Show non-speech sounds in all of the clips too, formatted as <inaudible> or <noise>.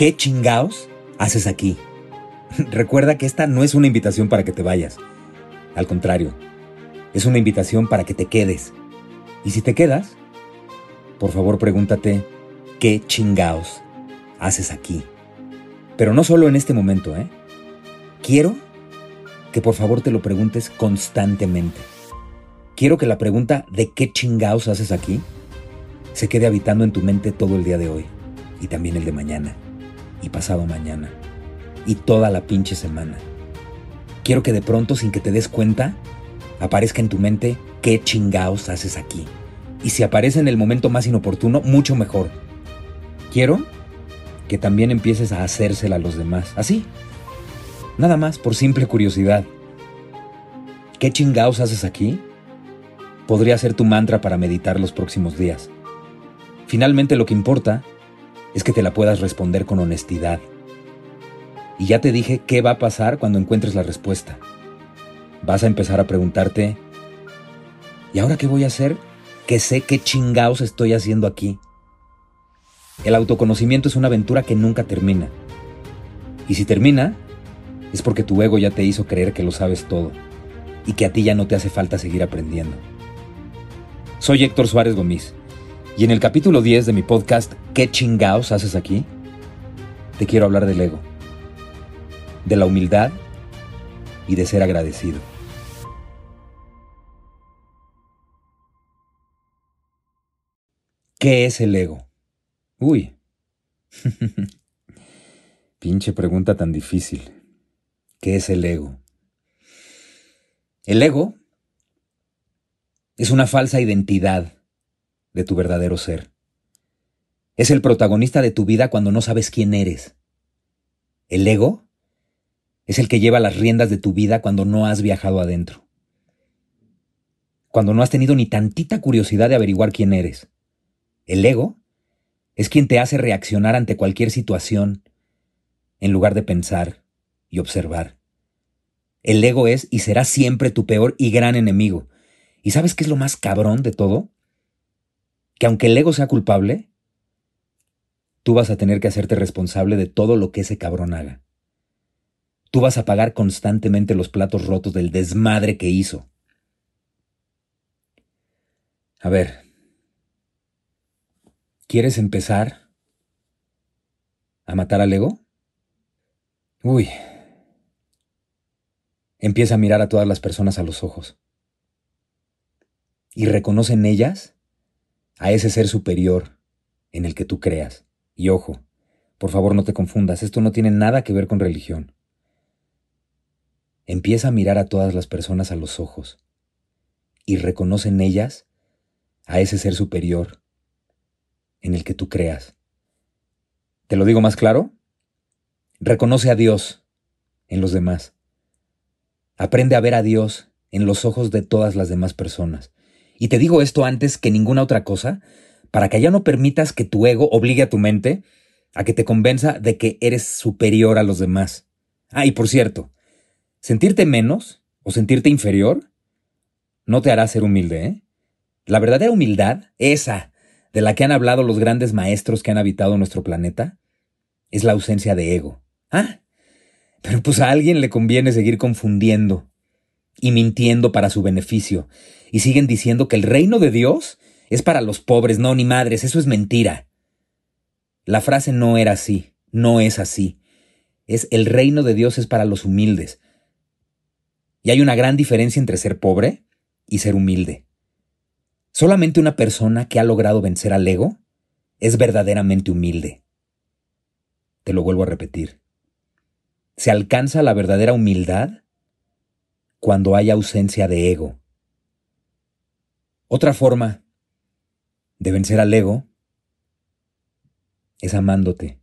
¿Qué chingaos haces aquí? <laughs> Recuerda que esta no es una invitación para que te vayas. Al contrario, es una invitación para que te quedes. Y si te quedas, por favor pregúntate, ¿qué chingaos haces aquí? Pero no solo en este momento, ¿eh? Quiero que por favor te lo preguntes constantemente. Quiero que la pregunta de qué chingaos haces aquí se quede habitando en tu mente todo el día de hoy y también el de mañana y pasado mañana y toda la pinche semana. Quiero que de pronto, sin que te des cuenta, aparezca en tu mente qué chingaos haces aquí. Y si aparece en el momento más inoportuno, mucho mejor. Quiero que también empieces a hacérsela a los demás. Así. Nada más por simple curiosidad. ¿Qué chingaos haces aquí? Podría ser tu mantra para meditar los próximos días. Finalmente lo que importa es que te la puedas responder con honestidad y ya te dije qué va a pasar cuando encuentres la respuesta. Vas a empezar a preguntarte, ¿y ahora qué voy a hacer? Que sé qué chingaos estoy haciendo aquí. El autoconocimiento es una aventura que nunca termina. Y si termina, es porque tu ego ya te hizo creer que lo sabes todo y que a ti ya no te hace falta seguir aprendiendo. Soy Héctor Suárez Gómez y en el capítulo 10 de mi podcast ¿Qué chingaos haces aquí? Te quiero hablar del ego de la humildad y de ser agradecido. ¿Qué es el ego? Uy. <laughs> Pinche pregunta tan difícil. ¿Qué es el ego? El ego es una falsa identidad de tu verdadero ser. Es el protagonista de tu vida cuando no sabes quién eres. El ego es el que lleva las riendas de tu vida cuando no has viajado adentro. Cuando no has tenido ni tantita curiosidad de averiguar quién eres. El ego es quien te hace reaccionar ante cualquier situación en lugar de pensar y observar. El ego es y será siempre tu peor y gran enemigo. ¿Y sabes qué es lo más cabrón de todo? Que aunque el ego sea culpable, tú vas a tener que hacerte responsable de todo lo que ese cabrón haga tú vas a pagar constantemente los platos rotos del desmadre que hizo. A ver, ¿quieres empezar a matar al ego? Uy, empieza a mirar a todas las personas a los ojos y reconoce en ellas a ese ser superior en el que tú creas. Y ojo, por favor no te confundas, esto no tiene nada que ver con religión. Empieza a mirar a todas las personas a los ojos y reconoce en ellas a ese ser superior en el que tú creas. ¿Te lo digo más claro? Reconoce a Dios en los demás. Aprende a ver a Dios en los ojos de todas las demás personas. Y te digo esto antes que ninguna otra cosa, para que ya no permitas que tu ego obligue a tu mente a que te convenza de que eres superior a los demás. Ah, y por cierto, Sentirte menos o sentirte inferior no te hará ser humilde, ¿eh? La verdadera humildad, esa de la que han hablado los grandes maestros que han habitado nuestro planeta, es la ausencia de ego. Ah, pero pues a alguien le conviene seguir confundiendo y mintiendo para su beneficio, y siguen diciendo que el reino de Dios es para los pobres, no, ni madres, eso es mentira. La frase no era así, no es así. Es el reino de Dios es para los humildes, y hay una gran diferencia entre ser pobre y ser humilde. Solamente una persona que ha logrado vencer al ego es verdaderamente humilde. Te lo vuelvo a repetir. Se alcanza la verdadera humildad cuando hay ausencia de ego. Otra forma de vencer al ego es amándote.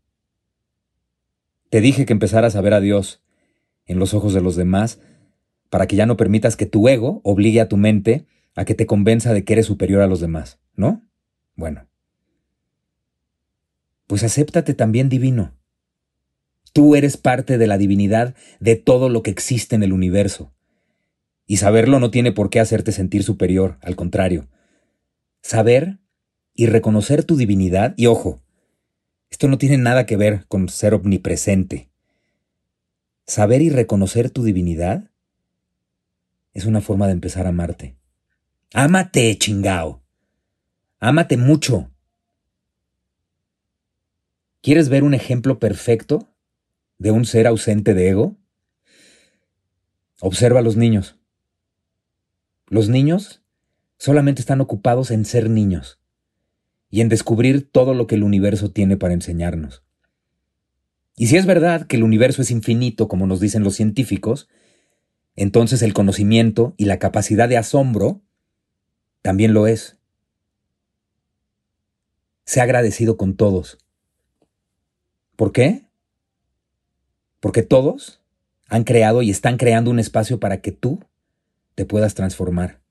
Te dije que empezaras a ver a Dios en los ojos de los demás para que ya no permitas que tu ego obligue a tu mente a que te convenza de que eres superior a los demás, ¿no? Bueno. Pues acéptate también divino. Tú eres parte de la divinidad de todo lo que existe en el universo. Y saberlo no tiene por qué hacerte sentir superior, al contrario. Saber y reconocer tu divinidad, y ojo, esto no tiene nada que ver con ser omnipresente. Saber y reconocer tu divinidad es una forma de empezar a amarte. Ámate, chingao. Ámate mucho. ¿Quieres ver un ejemplo perfecto de un ser ausente de ego? Observa a los niños. Los niños solamente están ocupados en ser niños y en descubrir todo lo que el universo tiene para enseñarnos. Y si es verdad que el universo es infinito, como nos dicen los científicos, entonces el conocimiento y la capacidad de asombro también lo es. Sé agradecido con todos. ¿Por qué? Porque todos han creado y están creando un espacio para que tú te puedas transformar.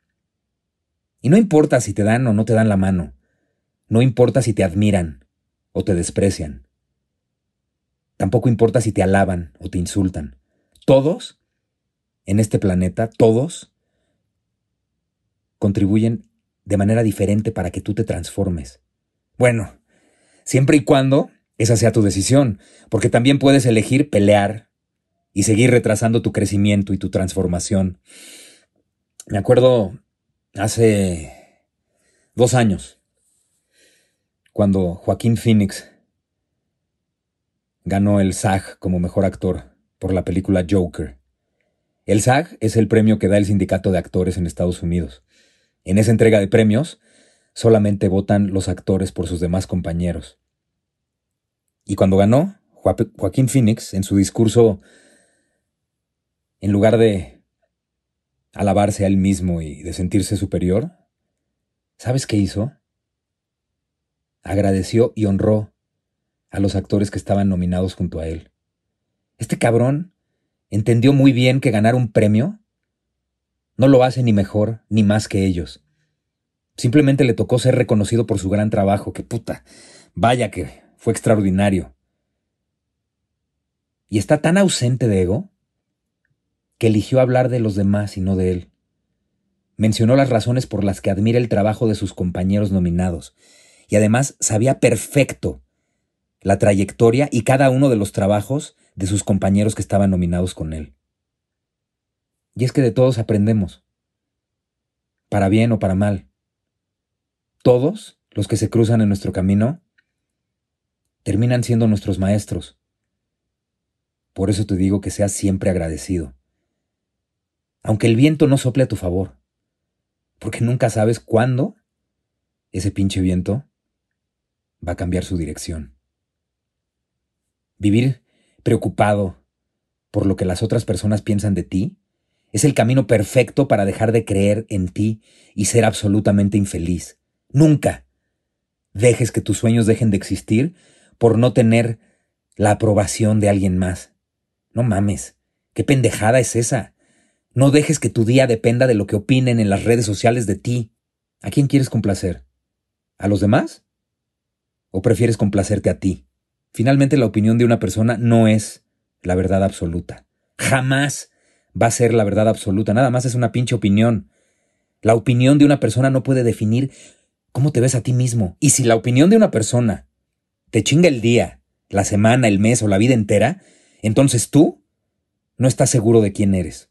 Y no importa si te dan o no te dan la mano, no importa si te admiran o te desprecian. Tampoco importa si te alaban o te insultan. Todos, en este planeta, todos, contribuyen de manera diferente para que tú te transformes. Bueno, siempre y cuando esa sea tu decisión, porque también puedes elegir pelear y seguir retrasando tu crecimiento y tu transformación. Me acuerdo hace dos años, cuando Joaquín Phoenix ganó el SAG como mejor actor por la película Joker. El SAG es el premio que da el sindicato de actores en Estados Unidos. En esa entrega de premios, solamente votan los actores por sus demás compañeros. Y cuando ganó, Joaquín Phoenix, en su discurso, en lugar de alabarse a él mismo y de sentirse superior, ¿sabes qué hizo? agradeció y honró a los actores que estaban nominados junto a él. Este cabrón entendió muy bien que ganar un premio no lo hace ni mejor ni más que ellos. Simplemente le tocó ser reconocido por su gran trabajo, que puta, vaya que fue extraordinario. Y está tan ausente de ego que eligió hablar de los demás y no de él. Mencionó las razones por las que admira el trabajo de sus compañeros nominados y además sabía perfecto la trayectoria y cada uno de los trabajos de sus compañeros que estaban nominados con él. Y es que de todos aprendemos, para bien o para mal. Todos los que se cruzan en nuestro camino terminan siendo nuestros maestros. Por eso te digo que seas siempre agradecido. Aunque el viento no sople a tu favor, porque nunca sabes cuándo ese pinche viento va a cambiar su dirección. Vivir preocupado por lo que las otras personas piensan de ti es el camino perfecto para dejar de creer en ti y ser absolutamente infeliz. Nunca dejes que tus sueños dejen de existir por no tener la aprobación de alguien más. No mames, qué pendejada es esa. No dejes que tu día dependa de lo que opinen en las redes sociales de ti. ¿A quién quieres complacer? ¿A los demás? ¿O prefieres complacerte a ti? Finalmente la opinión de una persona no es la verdad absoluta. Jamás va a ser la verdad absoluta, nada más es una pinche opinión. La opinión de una persona no puede definir cómo te ves a ti mismo. Y si la opinión de una persona te chinga el día, la semana, el mes o la vida entera, entonces tú no estás seguro de quién eres.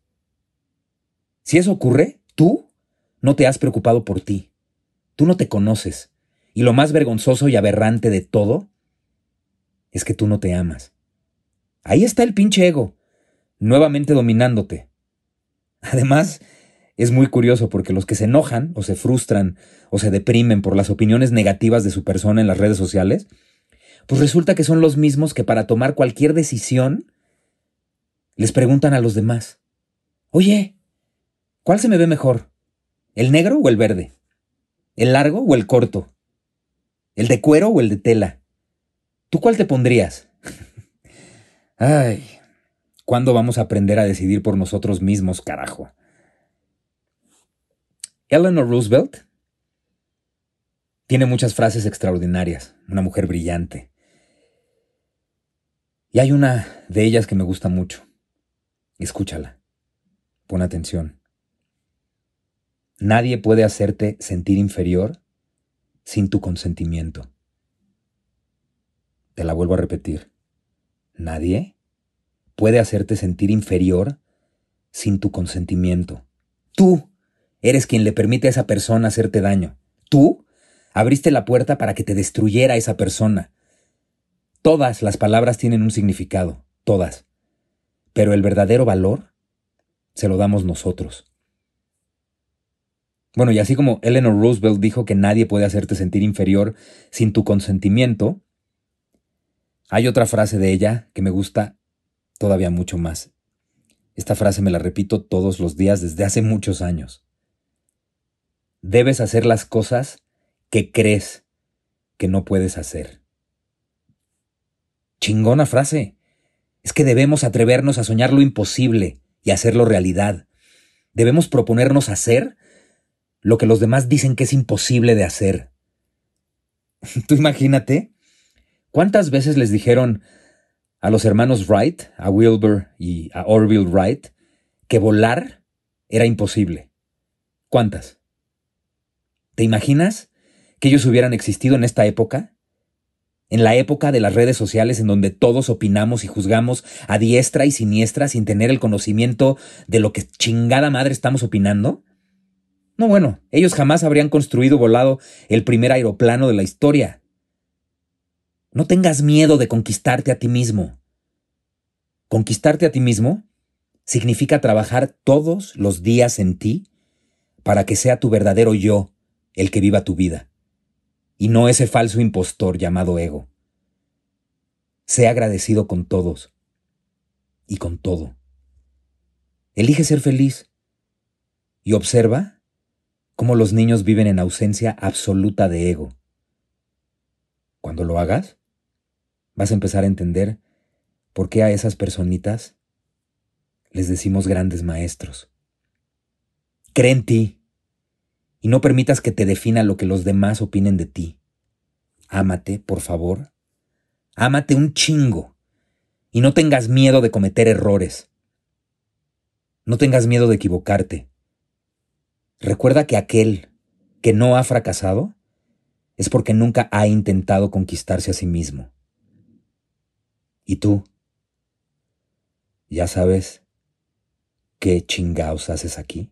Si eso ocurre, tú no te has preocupado por ti. Tú no te conoces. Y lo más vergonzoso y aberrante de todo es que tú no te amas. Ahí está el pinche ego, nuevamente dominándote. Además, es muy curioso porque los que se enojan o se frustran o se deprimen por las opiniones negativas de su persona en las redes sociales, pues resulta que son los mismos que para tomar cualquier decisión les preguntan a los demás, oye, ¿cuál se me ve mejor? ¿El negro o el verde? ¿El largo o el corto? ¿El de cuero o el de tela? ¿Tú cuál te pondrías? <laughs> Ay, ¿cuándo vamos a aprender a decidir por nosotros mismos, carajo? Eleanor Roosevelt tiene muchas frases extraordinarias, una mujer brillante. Y hay una de ellas que me gusta mucho. Escúchala. Pon atención. Nadie puede hacerte sentir inferior sin tu consentimiento. Te la vuelvo a repetir. Nadie puede hacerte sentir inferior sin tu consentimiento. Tú eres quien le permite a esa persona hacerte daño. Tú abriste la puerta para que te destruyera esa persona. Todas las palabras tienen un significado, todas. Pero el verdadero valor se lo damos nosotros. Bueno, y así como Eleanor Roosevelt dijo que nadie puede hacerte sentir inferior sin tu consentimiento, hay otra frase de ella que me gusta todavía mucho más. Esta frase me la repito todos los días desde hace muchos años. Debes hacer las cosas que crees que no puedes hacer. Chingona frase. Es que debemos atrevernos a soñar lo imposible y hacerlo realidad. Debemos proponernos hacer lo que los demás dicen que es imposible de hacer. <laughs> Tú imagínate, ¿cuántas veces les dijeron a los hermanos Wright, a Wilbur y a Orville Wright, que volar era imposible? ¿Cuántas? ¿Te imaginas que ellos hubieran existido en esta época? En la época de las redes sociales en donde todos opinamos y juzgamos a diestra y siniestra sin tener el conocimiento de lo que chingada madre estamos opinando? No, bueno, ellos jamás habrían construido volado el primer aeroplano de la historia. No tengas miedo de conquistarte a ti mismo. Conquistarte a ti mismo significa trabajar todos los días en ti para que sea tu verdadero yo el que viva tu vida y no ese falso impostor llamado ego. Sé agradecido con todos y con todo. Elige ser feliz y observa cómo los niños viven en ausencia absoluta de ego. Cuando lo hagas, vas a empezar a entender por qué a esas personitas les decimos grandes maestros. Cree en ti y no permitas que te defina lo que los demás opinen de ti. Ámate, por favor. Ámate un chingo. Y no tengas miedo de cometer errores. No tengas miedo de equivocarte. Recuerda que aquel que no ha fracasado es porque nunca ha intentado conquistarse a sí mismo. ¿Y tú? ¿Ya sabes qué chingaos haces aquí?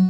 Thank you.